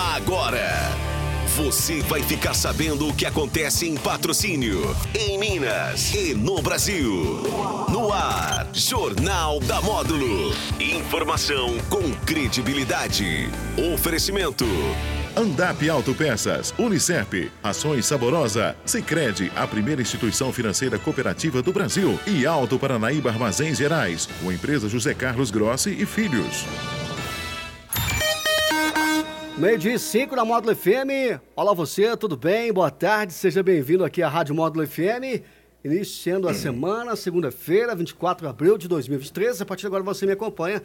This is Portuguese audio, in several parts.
Agora, você vai ficar sabendo o que acontece em patrocínio, em Minas e no Brasil. No ar, Jornal da Módulo. Informação com credibilidade. Oferecimento. Andap Autopeças, Unicep, Ações Saborosa, Sicredi, a primeira instituição financeira cooperativa do Brasil e Alto Paranaíba Armazéns Gerais, com a empresa José Carlos Grossi e Filhos. Meio dia 5 na Módulo FM. Olá você, tudo bem? Boa tarde, seja bem-vindo aqui à Rádio Módulo FM. Iniciando a semana, segunda-feira, 24 de abril de 2023. A partir de agora você me acompanha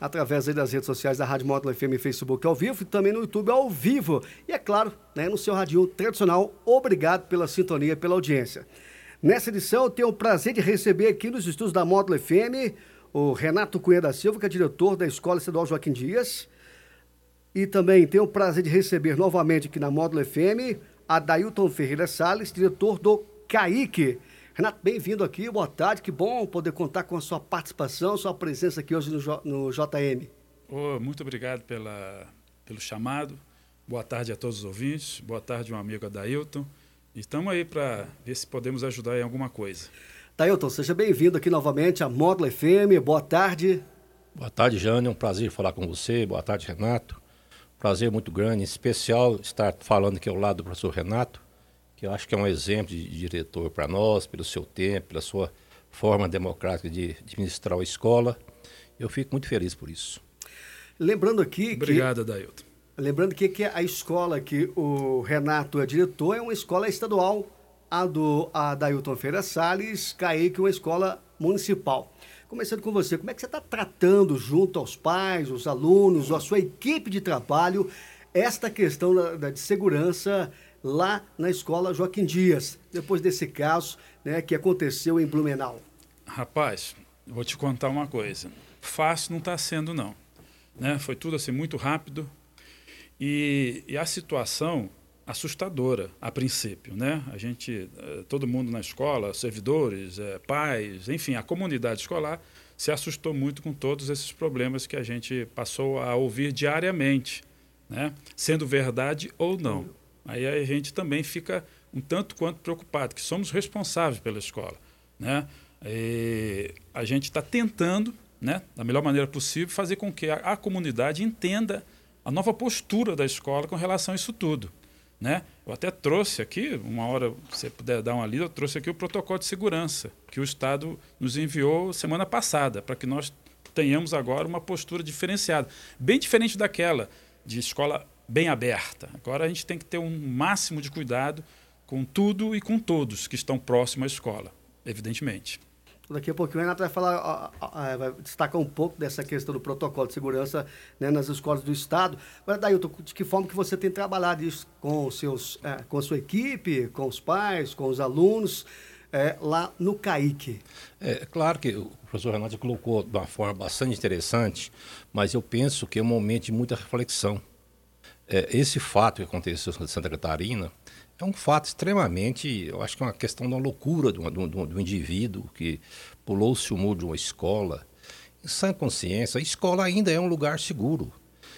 através das redes sociais da Rádio Módulo FM e Facebook ao vivo e também no YouTube ao vivo. E é claro, né, no seu radinho tradicional. Obrigado pela sintonia, pela audiência. Nessa edição eu tenho o prazer de receber aqui nos estúdios da Módulo FM o Renato Cunha da Silva, que é diretor da Escola Estadual Joaquim Dias. E também tenho o prazer de receber novamente aqui na Módulo FM a Dailton Ferreira Salles, diretor do CAIC. Renato, bem-vindo aqui, boa tarde, que bom poder contar com a sua participação, sua presença aqui hoje no, J, no JM. Oh, muito obrigado pela, pelo chamado, boa tarde a todos os ouvintes, boa tarde, um amigo Adailton. Estamos aí para ver se podemos ajudar em alguma coisa. Dailton, seja bem-vindo aqui novamente à Módulo FM, boa tarde. Boa tarde, Jânio, é um prazer falar com você, boa tarde, Renato. Prazer muito grande, em especial estar falando aqui ao lado do professor Renato, que eu acho que é um exemplo de diretor para nós, pelo seu tempo, pela sua forma democrática de administrar a escola. Eu fico muito feliz por isso. Lembrando aqui Obrigado, que... Dailton. Lembrando que, que a escola que o Renato é diretor é uma escola estadual, a do a Dailton Feira Salles, Kaique, uma escola municipal. Começando com você, como é que você está tratando junto aos pais, os alunos, a sua equipe de trabalho, esta questão da, da, de segurança lá na escola Joaquim Dias, depois desse caso né, que aconteceu em Blumenau? Rapaz, vou te contar uma coisa. Fácil não está sendo, não. Né? Foi tudo assim muito rápido. E, e a situação assustadora a princípio, né? A gente, eh, todo mundo na escola, servidores, eh, pais, enfim, a comunidade escolar se assustou muito com todos esses problemas que a gente passou a ouvir diariamente, né? Sendo verdade ou não. Aí a gente também fica um tanto quanto preocupado, que somos responsáveis pela escola, né? E a gente está tentando, né, da melhor maneira possível, fazer com que a, a comunidade entenda a nova postura da escola com relação a isso tudo. Né? Eu até trouxe aqui, uma hora, você puder dar uma lida, eu trouxe aqui o protocolo de segurança que o Estado nos enviou semana passada, para que nós tenhamos agora uma postura diferenciada, bem diferente daquela de escola bem aberta. Agora a gente tem que ter um máximo de cuidado com tudo e com todos que estão próximos à escola, evidentemente. Daqui a pouquinho o Renato vai falar, vai destacar um pouco dessa questão do protocolo de segurança né, nas escolas do Estado. Agora, Dailton, de que forma que você tem trabalhado isso com, os seus, é, com a sua equipe, com os pais, com os alunos, é, lá no CAIC? É claro que o professor Renato colocou de uma forma bastante interessante, mas eu penso que é um momento de muita reflexão. É, esse fato que aconteceu em Santa Catarina é um fato extremamente, eu acho que é uma questão da loucura do, do, indivíduo que pulou-se o muro de uma escola. Em sã consciência, a escola ainda é um lugar seguro.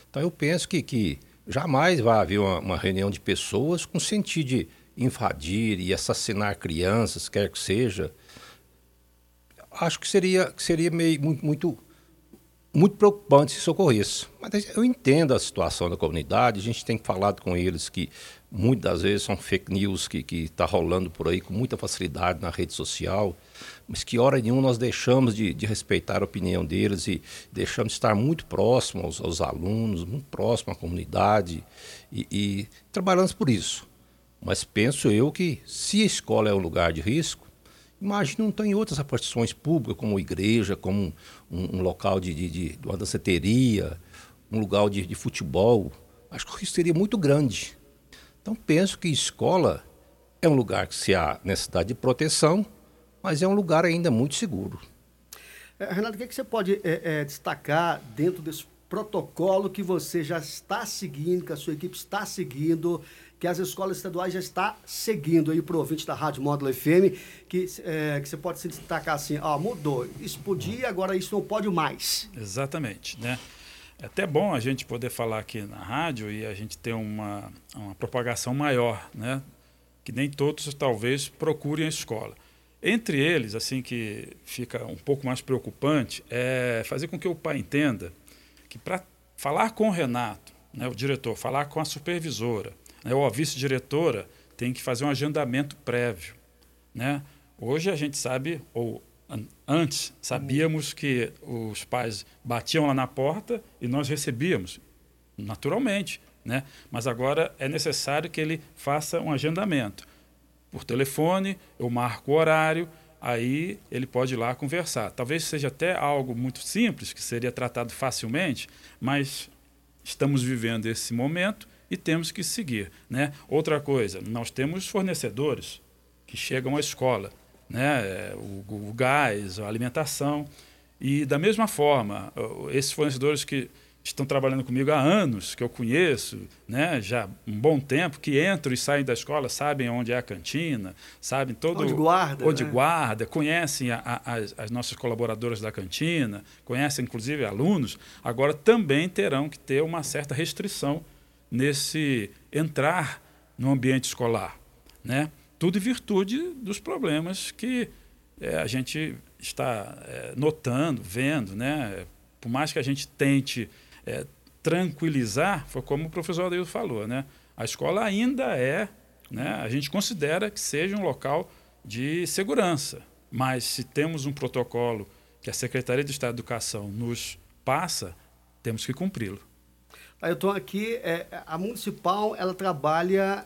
Então eu penso que, que jamais vai haver uma, uma reunião de pessoas com sentido de invadir e assassinar crianças, quer que seja. Acho que seria, que seria meio, muito, muito, muito preocupante se isso ocorresse. Mas eu entendo a situação da comunidade, a gente tem falado com eles que muitas vezes são fake news que está rolando por aí com muita facilidade na rede social, mas que hora nenhuma nós deixamos de, de respeitar a opinião deles e deixamos de estar muito próximos aos, aos alunos, muito próximo à comunidade e, e trabalhamos por isso. Mas penso eu que se a escola é um lugar de risco, imagine não tem outras repartições públicas, como igreja, como um, um local de, de, de, uma danceteria, um lugar de, de futebol. Acho que o risco seria muito grande. Então penso que escola é um lugar que se há necessidade de proteção, mas é um lugar ainda muito seguro. É, Renato, o que, é que você pode é, é, destacar dentro desse protocolo que você já está seguindo, que a sua equipe está seguindo, que as escolas estaduais já está seguindo aí para o ouvinte da Rádio Módulo FM, que, é, que você pode se destacar assim, ó, mudou, isso podia, agora isso não pode mais. Exatamente, né? É até bom a gente poder falar aqui na rádio e a gente ter uma, uma propagação maior, né? Que nem todos talvez procurem a escola. Entre eles, assim que fica um pouco mais preocupante, é fazer com que o pai entenda que para falar com o Renato, né, o diretor, falar com a supervisora, né, ou a vice-diretora, tem que fazer um agendamento prévio. Né? Hoje a gente sabe, ou an antes sabíamos que os pais batiam lá na porta e nós recebíamos, naturalmente. Né? Mas agora é necessário que ele faça um agendamento por telefone, eu marco o horário, aí ele pode ir lá conversar. Talvez seja até algo muito simples, que seria tratado facilmente, mas estamos vivendo esse momento e temos que seguir. Né? Outra coisa, nós temos fornecedores que chegam à escola, né? o, o gás, a alimentação, e da mesma forma, esses fornecedores que estão trabalhando comigo há anos, que eu conheço, né, já um bom tempo, que entram e saem da escola, sabem onde é a cantina, sabem todo onde guarda, onde né? guarda, conhecem a, a, as, as, nossas colaboradoras da cantina, conhecem inclusive alunos. Agora também terão que ter uma certa restrição nesse entrar no ambiente escolar, né? Tudo em virtude dos problemas que é, a gente está é, notando, vendo, né? Por mais que a gente tente é, tranquilizar, foi como o professor Adeildo falou, né? A escola ainda é, né? A gente considera que seja um local de segurança, mas se temos um protocolo que a Secretaria de Estado de Educação nos passa, temos que cumpri-lo. Eu estou aqui, é, a municipal ela trabalha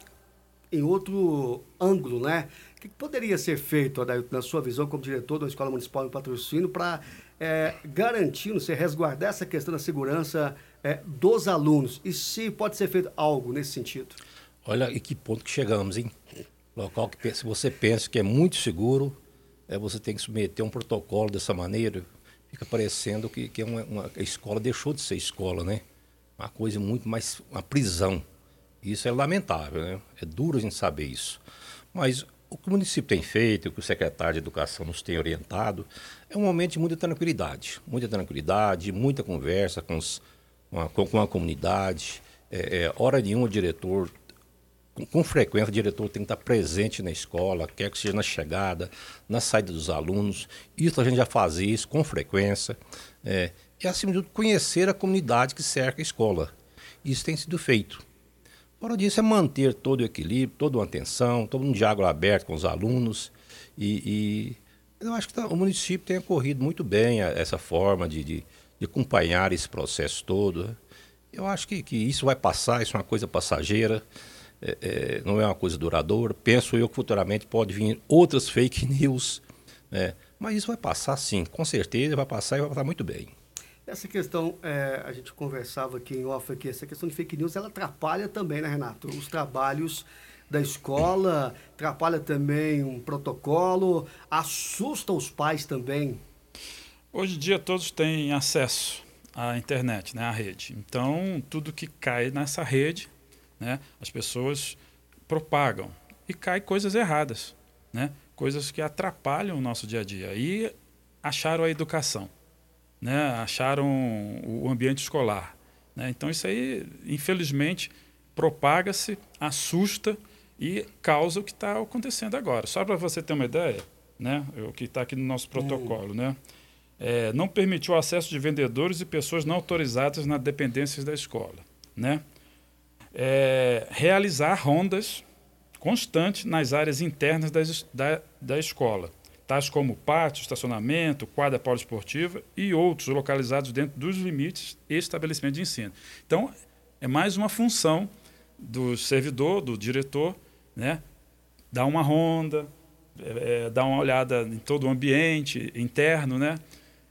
em outro ângulo, né? O que poderia ser feito, na sua visão como diretor da Escola Municipal de Patrocínio, para é, garantindo, se resguardar essa questão da segurança é, dos alunos? E se pode ser feito algo nesse sentido? Olha, e que ponto que chegamos, hein? Local que se você pensa que é muito seguro, é, você tem que submeter um protocolo dessa maneira, fica parecendo que, que é uma, uma, a escola deixou de ser escola, né? Uma coisa muito mais, uma prisão. Isso é lamentável, né? É duro a gente saber isso. Mas o que o município tem feito, o que o secretário de Educação nos tem orientado, é um momento de muita tranquilidade. Muita tranquilidade, muita conversa com, os, com, a, com a comunidade. É, é, hora nenhuma o diretor, com, com, frequência, o diretor tem que estar presente na escola, quer que seja na chegada, na saída dos alunos. Isso a gente já fazia isso com frequência. É, e, acima de tudo, conhecer a comunidade que cerca a escola. Isso tem sido feito. Fora disso, é manter todo o equilíbrio, toda uma atenção, todo um diálogo aberto com os alunos. E, e eu acho que tá, o município tem ocorrido muito bem a, essa forma de, de, de, acompanhar esse processo todo. Eu acho que, que isso vai passar, isso é uma coisa passageira, é, é, não é uma coisa duradoura. Penso eu que futuramente pode vir outras fake news, né? mas isso vai passar sim, com certeza vai passar e vai passar muito bem. Essa questão, é, a gente conversava aqui em off aqui, essa questão de fake news, ela atrapalha também, né, Renato? Os trabalhos da escola, atrapalha também um protocolo, assusta os pais também. Hoje em dia todos têm acesso à internet, né, à rede. Então, tudo que cai nessa rede, né, as pessoas propagam e cai coisas erradas, né? Coisas que atrapalham o nosso dia a dia. E acharam a educação né, acharam o ambiente escolar. Né? Então, isso aí, infelizmente, propaga-se, assusta e causa o que está acontecendo agora. Só para você ter uma ideia, né, o que está aqui no nosso protocolo, uhum. né? É, não permitiu o acesso de vendedores e pessoas não autorizadas nas dependências da escola. Né? É, realizar rondas constantes nas áreas internas das, da, da escola tais como pátio, estacionamento, quadra poliesportiva e outros localizados dentro dos limites e estabelecimento de ensino. Então, é mais uma função do servidor, do diretor, né? dar uma ronda, é, é, dar uma olhada em todo o ambiente interno, né?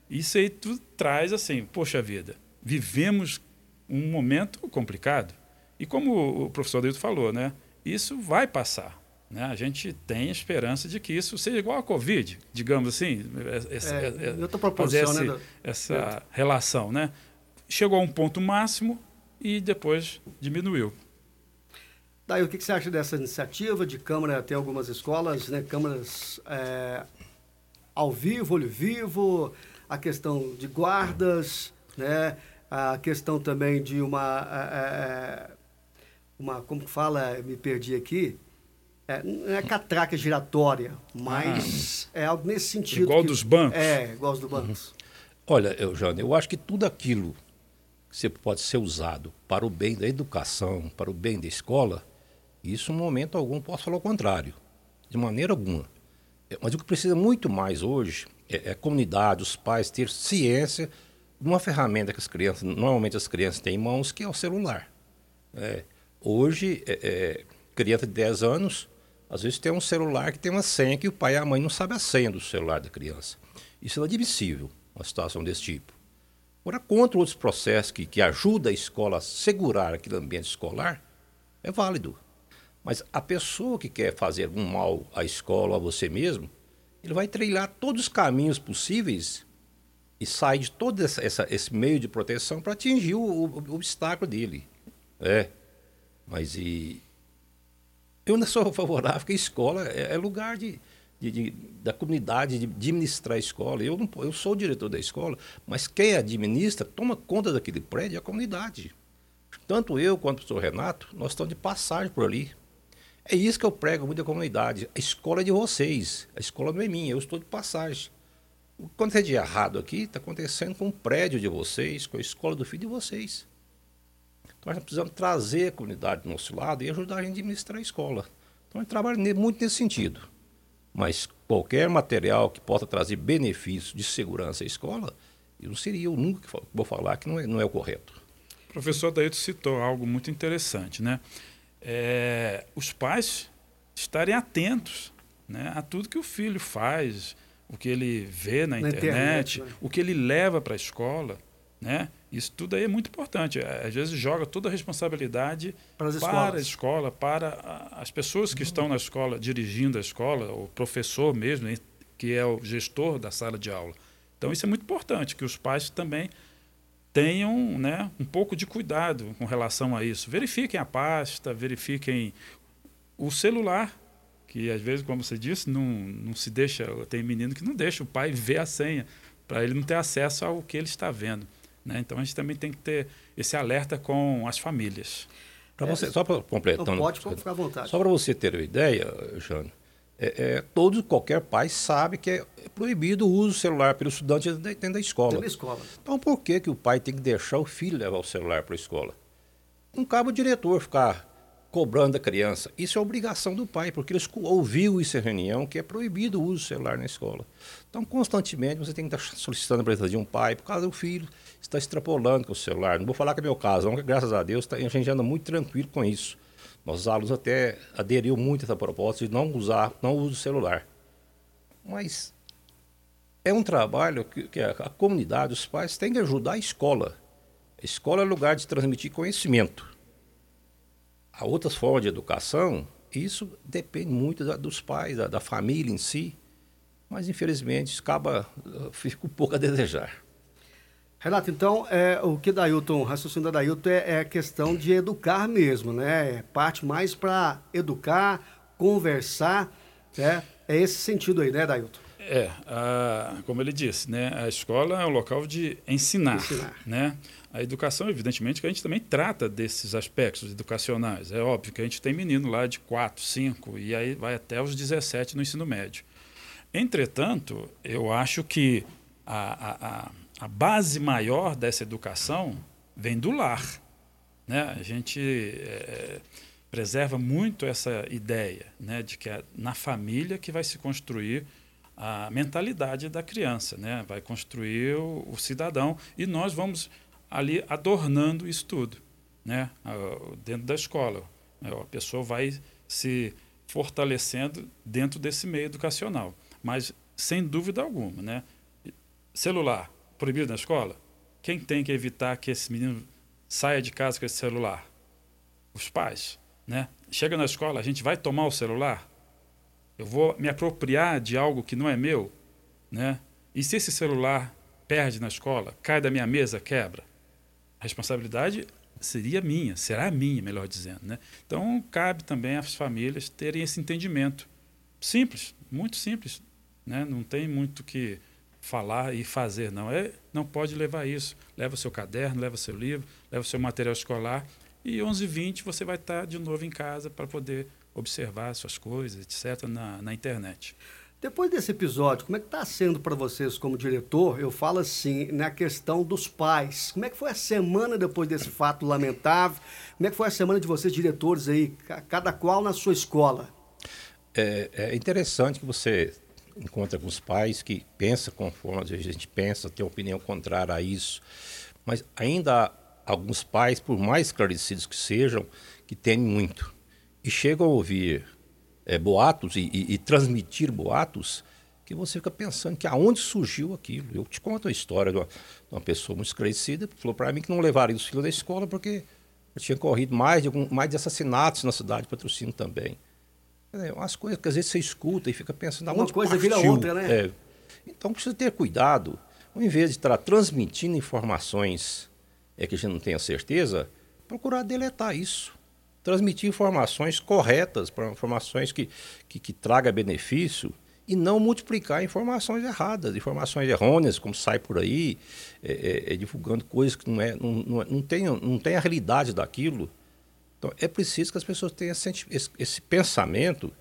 Isso aí traz assim, poxa vida, vivemos um momento complicado. E como o professor Adelto falou, né? Isso vai passar. Né? A gente tem esperança de que isso seja igual à Covid, digamos assim, essa, é, é, fazer essa, né, essa relação. Né? Chegou a um ponto máximo e depois diminuiu. Daí, o que, que, você acha dessa iniciativa de câmara? Tem algumas escolas, né, câmaras é, ao vivo, olho vivo, a questão de guardas, né, a questão também de uma, é, é, uma como que fala, me perdi aqui, é, não é catraca giratória, mas ah, é algo nesse sentido. Igual que, dos bancos? É, igual dos bancos. Uhum. Olha, Eugênio, eu acho que tudo aquilo que pode ser usado para o bem da educação, para o bem da escola, isso, em momento algum, posso falar o contrário. De maneira alguma. É, mas o que precisa muito mais hoje é, é a comunidade, os pais ter ciência de uma ferramenta que as crianças, normalmente as crianças têm em mãos, que é o celular. É, hoje, é, é, criança de 10 anos, às vezes tem um celular que tem uma senha que o pai e a mãe não sabem a senha do celular da criança. Isso é admissível, uma situação desse tipo. Agora, contra outros processos que, que ajudam a escola a segurar aquele ambiente escolar, é válido. Mas a pessoa que quer fazer algum mal à escola a você mesmo, ele vai trilhar todos os caminhos possíveis e sai de todo essa, essa, esse meio de proteção para atingir o, o, o, obstáculo dele. É. Mas e. Eu não sou favorável, porque a escola é, é lugar de, de, de, da comunidade de administrar a escola. Eu, não, eu sou o diretor da escola, mas quem administra toma conta daquele prédio é a comunidade. Tanto eu quanto o professor Renato, nós estamos de passagem por ali. É isso que eu prego muito à comunidade. A escola é de vocês. A escola não é minha, eu estou de passagem. Quando é de errado aqui, está acontecendo com o prédio de vocês, com a escola do filho de vocês. Então nós precisamos trazer a comunidade do nosso lado e ajudar a gente a administrar a escola. Então eu trabalho muito nesse sentido. Mas qualquer material que possa trazer benefícios de segurança à escola, eu não seria, eu nunca vou falar que não é, não é o correto. O professor Daíto citou algo muito interessante, né? É, os pais estarem atentos né, a tudo que o filho faz, o que ele vê na, na internet, internet né? o que ele leva para a escola, né? Isso tudo aí é muito importante. É, às vezes joga toda a responsabilidade para, para a escola, para as pessoas que estão na escola, dirigindo a escola, o professor mesmo, que é o gestor da sala de aula. Então isso é muito importante, que os pais também tenham né, um pouco de cuidado com relação a isso. Verifiquem a pasta, verifiquem o celular, que às vezes, como você disse, não, não se deixa. Tem menino que não deixa o pai ver a senha, para ele não ter acesso ao que ele está vendo. Né? Então a gente também tem que ter esse alerta com as famílias. Para você, é, só para completando. Pode, pode ficar à vontade. Só para você ter uma ideia, Jânio, é, é, todo, qualquer pai sabe que é proibido o uso do celular pelo estudante dentro da escola. Dentro da escola. Então por que, que o pai tem que deixar o filho levar o celular para a escola? Não cabe o diretor ficar cobrando da criança. Isso é obrigação do pai, porque ele ouviu isso em reunião, que é proibido o uso do celular na escola. Então, constantemente, você tem que estar solicitando a presença de um pai, por causa do filho, está extrapolando com o celular. Não vou falar que é meu caso, não, que graças a Deus tá, a gente anda muito tranquilo com isso. Nossos alunos até aderiu muito a essa proposta de não usar, não uso celular. Mas é um trabalho que, que a, a comunidade, os pais, têm que ajudar a escola. A escola é lugar de transmitir conhecimento Há outras formas de educação, isso depende muito da, dos pais, da, da, família em si, mas infelizmente acaba, fica um pouco a desejar. Renato, então, é, o que Dailton, o raciocínio da Dailton é, é questão de educar mesmo, né? É parte mais para educar, conversar, né? É esse sentido aí, né, Dailton? É, a, como ele disse, né, a escola é um local de ensinar, ensinar. né? A educação, evidentemente, que a gente também trata desses aspectos educacionais. É óbvio que a gente tem menino lá de 4, 5 e aí vai até os 17 no ensino médio. Entretanto, eu acho que a, a, a base maior dessa educação vem do lar. Né? A gente é, preserva muito essa ideia né, de que é na família que vai se construir a mentalidade da criança, né? vai construir o, o cidadão e nós vamos ali adornando isso tudo, né? dentro da escola. A pessoa vai se fortalecendo dentro desse meio educacional. Mas, sem dúvida alguma, né? celular proibido na escola? Quem tem que evitar que esse menino saia de casa com esse celular? Os pais. Né? Chega na escola, a gente vai tomar o celular? Eu vou me apropriar de algo que não é meu? Né? E se esse celular perde na escola, cai da minha mesa, quebra? a responsabilidade seria minha, será minha, melhor dizendo. Né? Então, cabe também às famílias terem esse entendimento. Simples, muito simples. Né? Não tem muito que falar e fazer, não. É, não pode levar isso. Leva o seu caderno, leva o seu livro, leva o seu material escolar e 11h20 você vai estar de novo em casa para poder observar suas coisas, etc., na, na internet. Depois desse episódio, como é que está sendo para vocês como diretor? Eu falo assim, na questão dos pais. Como é que foi a semana depois desse fato lamentável? Como é que foi a semana de vocês, diretores aí, cada qual na sua escola? É, é interessante que você encontra alguns pais que pensam conforme a gente pensa, tem opinião contrária a isso. Mas ainda há alguns pais, por mais esclarecidos que sejam, que temem muito. E chegam a ouvir é, boatos e, e, e, transmitir boatos que você fica pensando que aonde surgiu aquilo. Eu te conto a história de uma, de uma pessoa muito esclarecida que falou para mim que não levaria os filhos da escola porque tinha corrido mais de, algum, mais de assassinatos na cidade de patrocínio também. É, umas coisas que às vezes você escuta e fica pensando Uma coisa partiu. vira outra, né? É. Então precisa ter cuidado. Ao invés de estar transmitindo informações é, que a gente não tenha certeza, procurar deletar isso transmitir informações corretas, informações que, que, que traga benefício e não multiplicar informações erradas, informações errôneas, como sai por aí, é, é, é, divulgando coisas que não, é, não, não, não, tem, não tem a realidade daquilo. Então, é preciso que as pessoas tenham esse, esse, esse pensamento,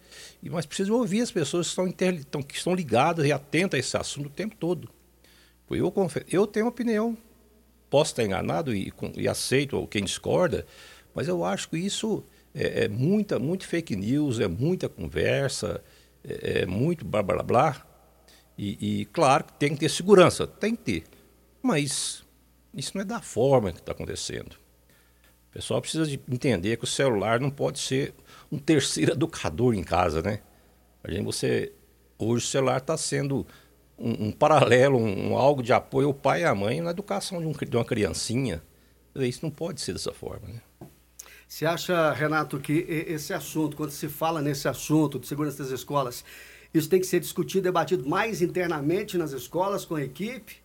mas precisa ouvir as pessoas que estão, que estão ligadas e atentas a esse assunto o tempo todo. Eu, eu tenho opinião, posso estar enganado e, e aceito quem discorda, mas eu acho que isso é, é muita, muito fake news, é muita conversa, é, é muito blá blá blá. E, e, claro que tem que ter segurança, tem que ter. Mas isso não é da forma que está acontecendo. O pessoal precisa de entender que o celular não pode ser um terceiro educador em casa, né? A gente, você, hoje o celular está sendo um, um paralelo, um, um, algo de apoio ao pai e à mãe na educação de, um, de uma criancinha. Isso não pode ser dessa forma, né? Você acha, Renato, que esse assunto, quando se fala nesse assunto de segurança das escolas, isso tem que ser discutido, debatido mais internamente nas escolas, com a equipe?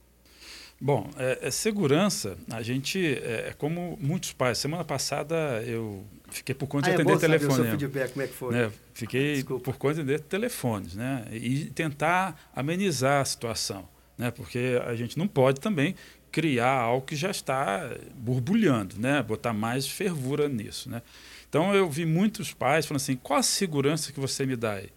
Bom, é, é segurança, a gente, é, é, como muitos pais. Semana passada eu fiquei por conta ah, de é atender telefone. Saber o seu feedback, como é que foi? Né? Fiquei Desculpa. por conta de atender telefones, né? E tentar amenizar a situação, né? Porque a gente não pode também criar algo que já está borbulhando, né? botar mais fervura nisso. Né? Então eu vi muitos pais falando assim: qual a segurança que você me dá aí?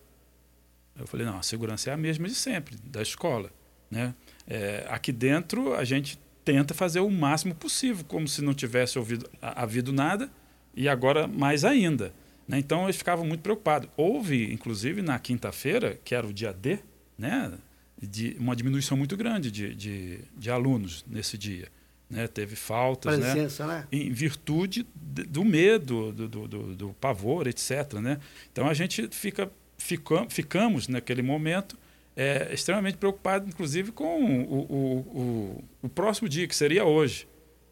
Eu falei: não, a segurança é a mesma de sempre, da escola. Né? É, aqui dentro a gente tenta fazer o máximo possível, como se não tivesse ouvido, havido nada, e agora mais ainda. Né? Então eles ficavam muito preocupados. Houve, inclusive, na quinta-feira, que era o dia D, né? De uma diminuição muito grande de, de, de alunos nesse dia. Né? Teve faltas, né? Presença, né? Em virtude do medo, do, do, do, do, pavor, etc. Né? Então a gente fica, fica, ficamos naquele momento é, extremamente preocupado, inclusive, com o, o, o, o, próximo dia, que seria hoje.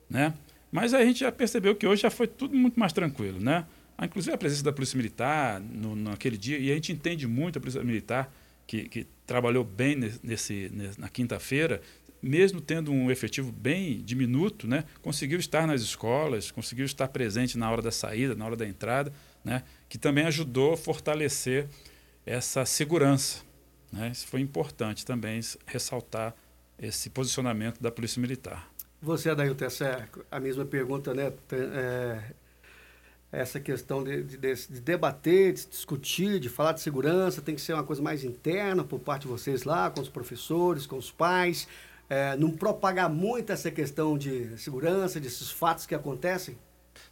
Né? Mas a gente já percebeu que hoje já foi tudo muito mais tranquilo. Né? Inclusive a presença da Polícia Militar no, naquele dia, e a gente entende muito a Polícia Militar, que, que trabalhou bem nesse, na quinta-feira, mesmo tendo um efetivo bem diminuto, né, conseguiu estar nas escolas, conseguiu estar presente na hora da saída, na hora da entrada, né, que também ajudou a fortalecer essa segurança. Né? Isso foi importante também ressaltar esse posicionamento da Polícia Militar. Você, Adailton, essa a mesma pergunta, né? É, essa questão de, de, de, debater, de discutir, de falar de segurança, tem que ser uma coisa mais interna por parte de vocês lá, com os professores, com os pais, é, não propagar muito essa questão de segurança, desses fatos que acontecem?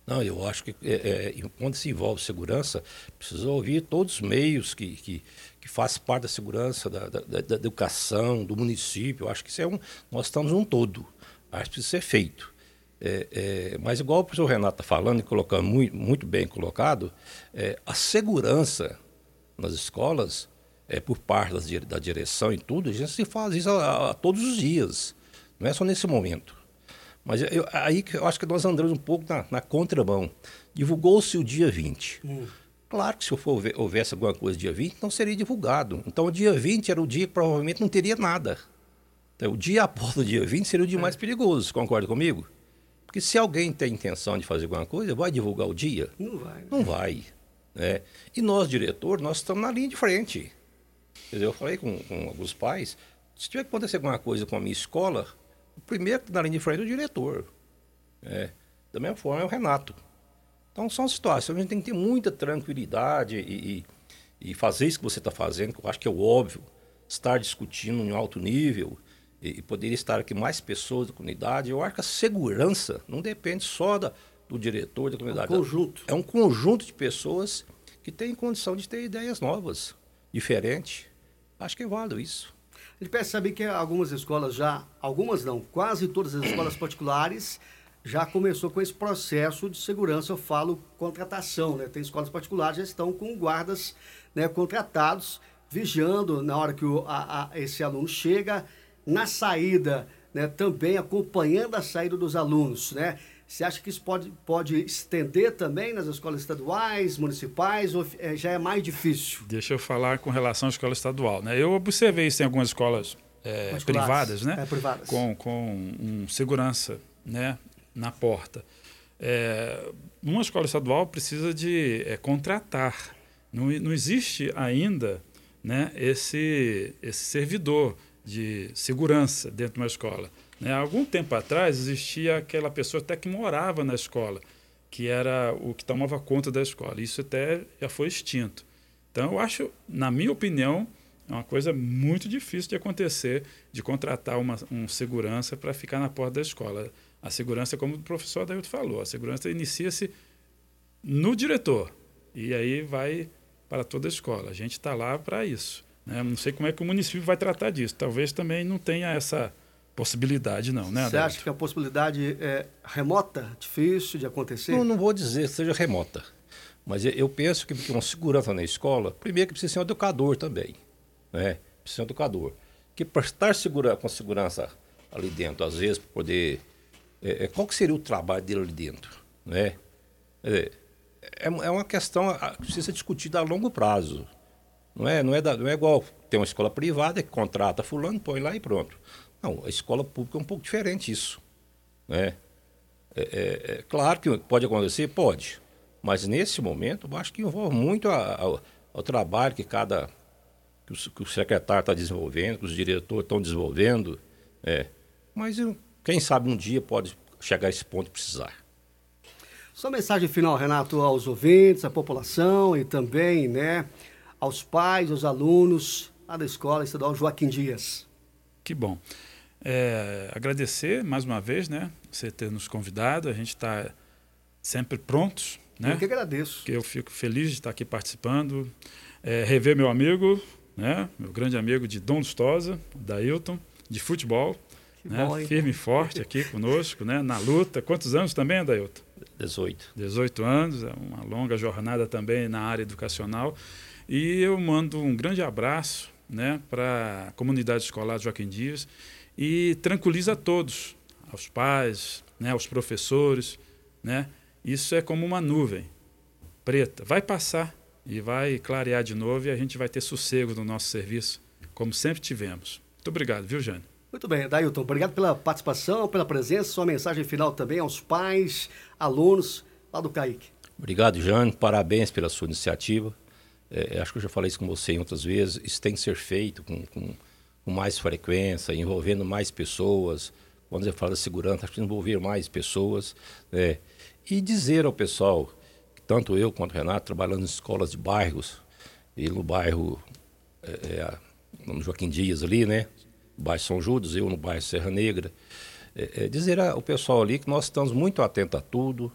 Não, eu acho que é, é, quando se envolve segurança, precisa ouvir todos os meios que, que, que fazem parte da segurança, da, da, da, educação, do município. Eu acho que isso é um. Nós estamos um todo. Acho que precisa ser feito. É, é, mas igual o professor Renato está falando e colocando muito, muito bem colocado, é, a segurança nas escolas, é, por parte das, da direção e tudo, a gente se faz isso a, a, todos os dias, não é só nesse momento. Mas eu, aí eu acho que nós andamos um pouco na, na contramão. Divulgou-se o dia 20. Hum. Claro que se for, houvesse alguma coisa dia 20, não seria divulgado. Então o dia 20 era o dia que provavelmente não teria nada. Então, o dia após o dia 20 seria o dia é. mais perigoso, concorda comigo? Porque se alguém tem intenção de fazer alguma coisa, vai divulgar o dia? Não vai. Né? Não vai. Né? E nós, diretor, nós estamos na linha de frente. Quer dizer, eu falei com, com alguns pais, Se tiver que acontecer alguma coisa com a minha escola, o primeiro que na linha de frente é o diretor. É. Da mesma forma é o Renato. Então são situações, a gente tem que ter muita tranquilidade e, e, e fazer isso que você está fazendo, que eu acho que é o óbvio, estar discutindo em alto nível e, e poderia estar aqui mais pessoas da comunidade. Eu acho que a segurança não depende só da, do diretor da comunidade. É um conjunto. É um conjunto de pessoas que têm condição de ter ideias novas, diferentes. Acho que é válido isso. A gente percebe que algumas escolas já, algumas não, quase todas as escolas particulares já começou com esse processo de segurança, eu falo contratação, né? Tem escolas particulares que já estão com guardas né, contratados, vigiando na hora que o, a, a, esse aluno chega, na saída, né, também acompanhando a saída dos alunos, né? Você acha que isso pode, pode estender também nas escolas estaduais, municipais, ou é, já é mais difícil? Deixa eu falar com relação à escola estadual. Né? Eu observei isso em algumas escolas é, privadas, né? É, privadas. Com, com um segurança, né? na porta. É, uma escola estadual precisa de contratar. Não, não existe ainda né, esse, esse servidor de segurança dentro de uma escola. Né? Algum tempo atrás existia aquela pessoa até que morava na escola, que era o que tomava conta da escola. Isso até já foi extinto. Então, eu acho, na minha opinião, é uma coisa muito difícil de acontecer, de contratar uma, um segurança para ficar na porta da escola. A segurança, como o professor Adailton falou, a segurança inicia-se no diretor e aí vai para toda a escola. A gente está lá para isso. Né? Não sei como é que o município vai tratar disso. Talvez também não tenha essa possibilidade, não. Né, Você acha que a possibilidade é remota, difícil de acontecer? Não, não vou dizer que seja remota. Mas eu penso que uma segurança na escola, primeiro que precisa ser um educador também. Né? Precisa ser um educador. Que para estar segura, com segurança ali dentro, às vezes, para poder é, é, qual que seria o trabalho dele ali dentro? Né? É, é, é uma questão que precisa ser discutida a longo prazo. Não é, não, é da, não é igual ter uma escola privada que contrata fulano, põe lá e pronto. Não, a escola pública é um pouco diferente isso. Né? É, é, é claro que pode acontecer, pode. Mas nesse momento, eu acho que envolve muito o trabalho que cada que o, que o secretário está desenvolvendo, que os diretores estão desenvolvendo. É. Mas quem sabe um dia pode chegar a esse ponto e precisar. Sua mensagem final, Renato, aos ouvintes, à população e também né, aos pais, aos alunos lá da Escola Estadual Joaquim Dias. Que bom. É, agradecer mais uma vez, né? Você ter nos convidado. A gente está sempre prontos. Né? Eu que agradeço. Que eu fico feliz de estar aqui participando. É, rever meu amigo, né? meu grande amigo de Dom Lustosa, Dailton, de futebol né? firme e forte aqui conosco, né? na luta. Quantos anos também, Adailton? 18. 18 anos, é uma longa jornada também na área educacional. E eu mando um grande abraço né, para a comunidade escolar Joaquim Dias e tranquiliza a todos, aos pais, né, aos professores. Né? Isso é como uma nuvem preta. Vai passar e vai clarear de novo e a gente vai ter sossego no nosso serviço, como sempre tivemos. Muito obrigado, viu, Jânio? Muito bem, Dailton, obrigado pela participação, pela presença, sua mensagem final também aos pais, alunos lá do CAIC. Obrigado, Jane, parabéns pela sua iniciativa. É, acho que eu já falei isso com você em outras vezes, isso tem que ser feito com, com, com mais frequência, envolvendo mais pessoas. Quando você fala de segurança, acho que envolver mais pessoas. Né? E dizer ao pessoal, tanto eu quanto o Renato, trabalhando em escolas de bairros, e no bairro é, é, no Joaquim Dias ali, né? bairro São Judas, eu no bairro Serra Negra. É, é dizer ao pessoal ali que nós estamos muito atentos a tudo,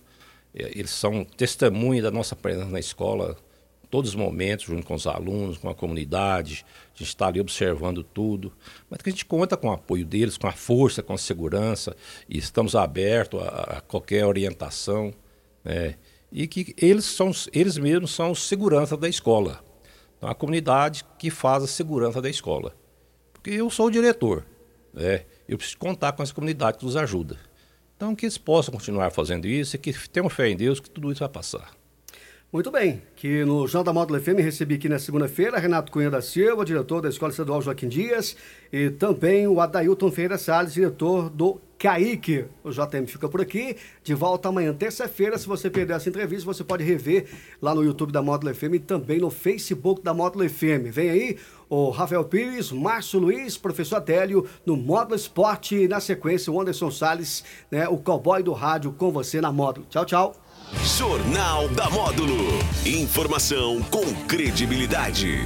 é, eles são testemunha da nossa presença na escola todos os momentos, junto com os alunos, com a comunidade, a gente está ali observando tudo, mas que a gente conta com o apoio deles, com a força, com a segurança, e estamos abertos a, a qualquer orientação, né? e que eles, são, eles mesmos são segurança da escola. Então, a comunidade que faz a segurança da escola. Porque eu sou o diretor, né? eu preciso contar com essa comunidade que nos ajuda. Então, que eles possam continuar fazendo isso e que tenham fé em Deus que tudo isso vai passar. Muito bem, que no Jornal da Módulo FM recebi aqui na segunda-feira Renato Cunha da Silva, diretor da Escola Estadual Joaquim Dias, e também o Adailton Ferreira Salles, diretor do Kaique. O JM fica por aqui. De volta amanhã, terça-feira. Se você perder essa entrevista, você pode rever lá no YouTube da Módulo FM e também no Facebook da Módulo FM. Vem aí o Rafael Pires, Márcio Luiz, professor Adélio, no Módulo Esporte. E na sequência, o Anderson Salles, né, o cowboy do rádio, com você na Módulo. Tchau, tchau. Jornal da Módulo. Informação com credibilidade.